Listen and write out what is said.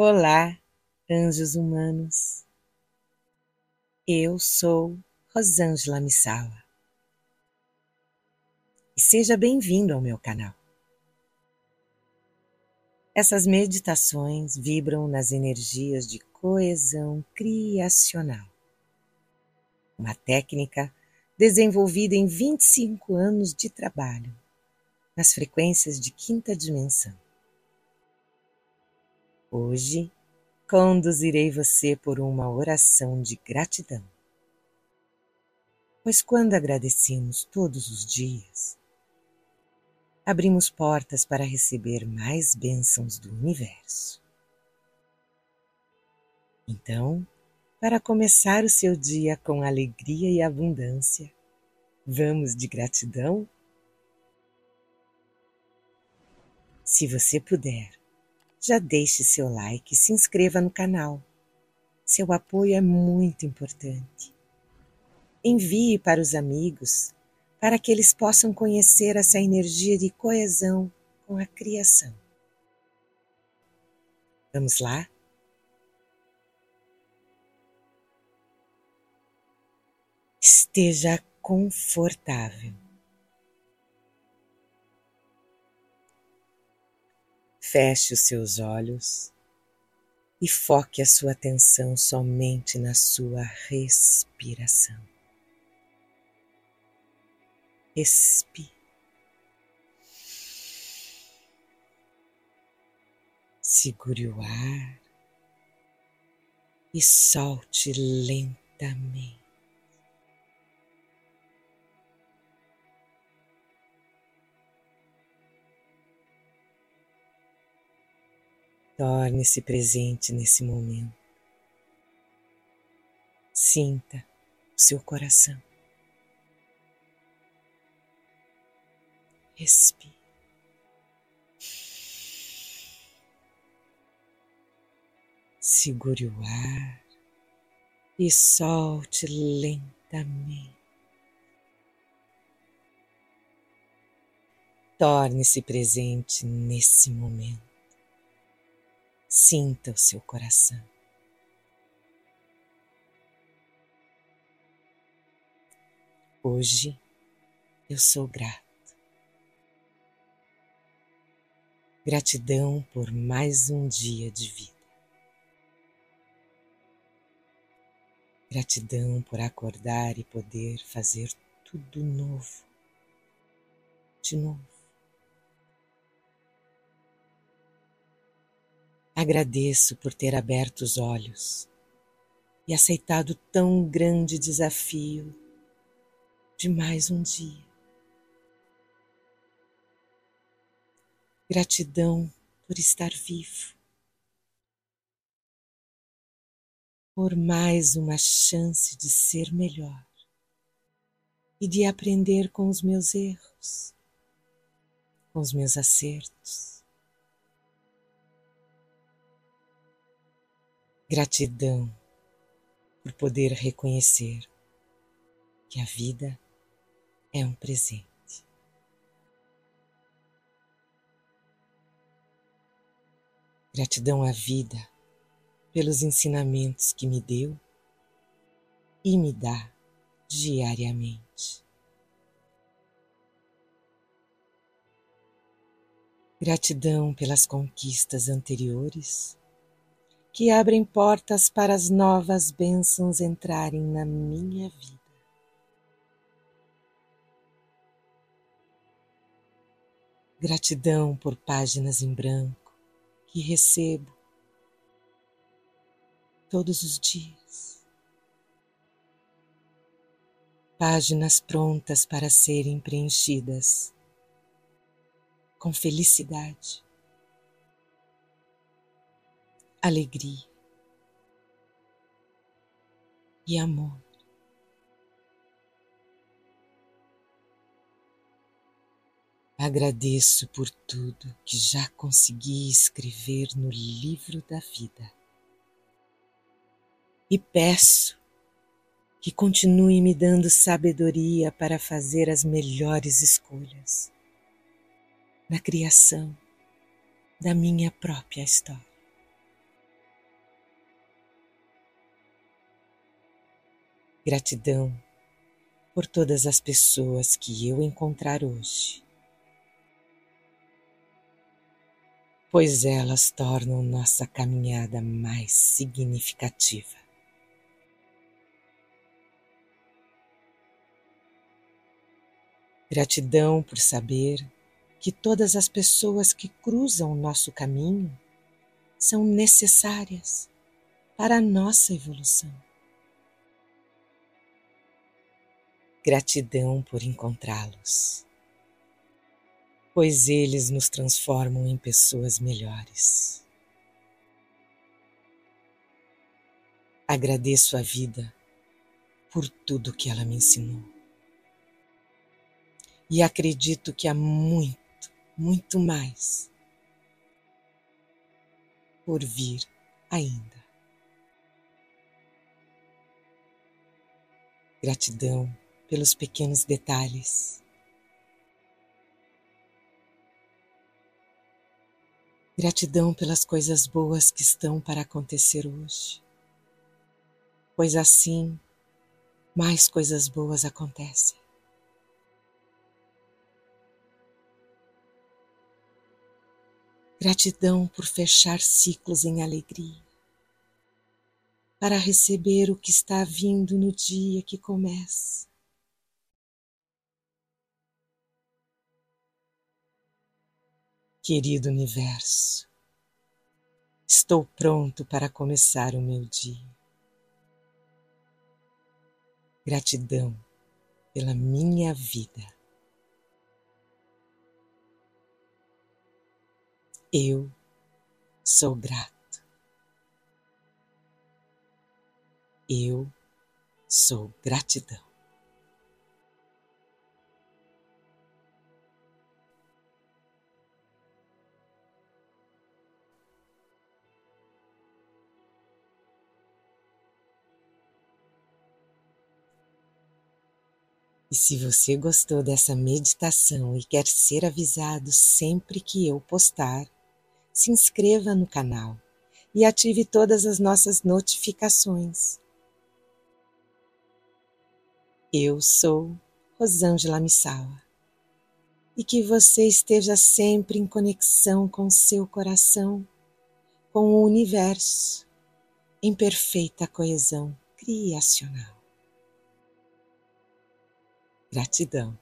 Olá, anjos humanos. Eu sou Rosângela Missawa. E seja bem-vindo ao meu canal. Essas meditações vibram nas energias de coesão criacional. Uma técnica desenvolvida em 25 anos de trabalho nas frequências de quinta dimensão Hoje conduzirei você por uma oração de gratidão. Pois quando agradecemos todos os dias, abrimos portas para receber mais bênçãos do universo. Então, para começar o seu dia com alegria e abundância, vamos de gratidão? Se você puder, já deixe seu like e se inscreva no canal. Seu apoio é muito importante. Envie para os amigos para que eles possam conhecer essa energia de coesão com a criação. Vamos lá? Esteja confortável. Feche os seus olhos e foque a sua atenção somente na sua respiração. Respire. Segure o ar e solte lentamente. Torne-se presente nesse momento. Sinta o seu coração. Respire. Segure o ar e solte lentamente. Torne-se presente nesse momento. Sinta o seu coração. Hoje eu sou grato. Gratidão por mais um dia de vida. Gratidão por acordar e poder fazer tudo novo. De novo. Agradeço por ter aberto os olhos e aceitado tão grande desafio de mais um dia. Gratidão por estar vivo, por mais uma chance de ser melhor e de aprender com os meus erros, com os meus acertos Gratidão por poder reconhecer que a vida é um presente. Gratidão à vida pelos ensinamentos que me deu e me dá diariamente. Gratidão pelas conquistas anteriores que abrem portas para as novas bênçãos entrarem na minha vida. Gratidão por páginas em branco que recebo todos os dias. Páginas prontas para serem preenchidas com felicidade alegria e amor. Agradeço por tudo que já consegui escrever no livro da vida e peço que continue me dando sabedoria para fazer as melhores escolhas na criação da minha própria história. Gratidão por todas as pessoas que eu encontrar hoje, pois elas tornam nossa caminhada mais significativa. Gratidão por saber que todas as pessoas que cruzam o nosso caminho são necessárias para a nossa evolução. Gratidão por encontrá-los, pois eles nos transformam em pessoas melhores. Agradeço a vida por tudo que ela me ensinou. E acredito que há muito, muito mais por vir ainda. Gratidão pelos pequenos detalhes. Gratidão pelas coisas boas que estão para acontecer hoje, pois assim mais coisas boas acontecem. Gratidão por fechar ciclos em alegria, para receber o que está vindo no dia que começa. Querido Universo, estou pronto para começar o meu dia. Gratidão pela minha vida. Eu sou grato. Eu sou gratidão. E se você gostou dessa meditação e quer ser avisado sempre que eu postar, se inscreva no canal e ative todas as nossas notificações. Eu sou Rosângela Missawa e que você esteja sempre em conexão com seu coração, com o universo, em perfeita coesão criacional. Gratidão.